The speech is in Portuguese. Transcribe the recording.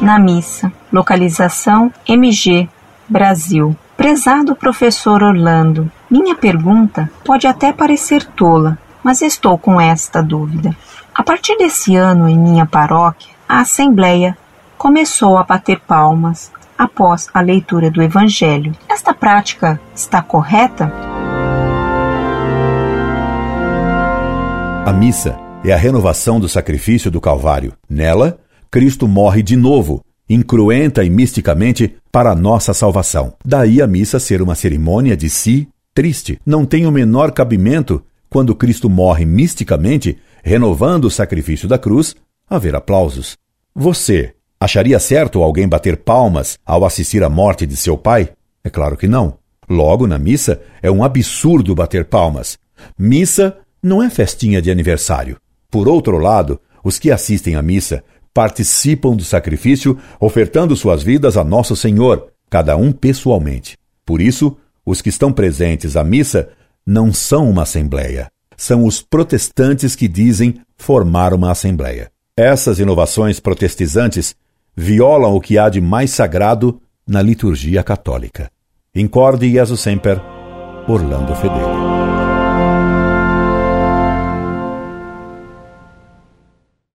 na missa. Localização MG, Brasil. Prezado professor Orlando, minha pergunta pode até parecer tola, mas estou com esta dúvida. A partir desse ano, em minha paróquia, a Assembleia começou a bater palmas após a leitura do Evangelho. Esta prática está correta? A missa é a renovação do sacrifício do Calvário. Nela, Cristo morre de novo, incruenta e misticamente, para a nossa salvação. Daí a missa ser uma cerimônia de si triste. Não tem o menor cabimento, quando Cristo morre misticamente, renovando o sacrifício da cruz, haver aplausos. Você acharia certo alguém bater palmas ao assistir à morte de seu pai? É claro que não. Logo, na missa, é um absurdo bater palmas. Missa não é festinha de aniversário. Por outro lado, os que assistem à missa participam do sacrifício, ofertando suas vidas a Nosso Senhor, cada um pessoalmente. Por isso, os que estão presentes à missa não são uma assembleia. São os protestantes que dizem formar uma assembleia. Essas inovações protestizantes violam o que há de mais sagrado na liturgia católica. Incorde Jesus Semper, Orlando Fedeli.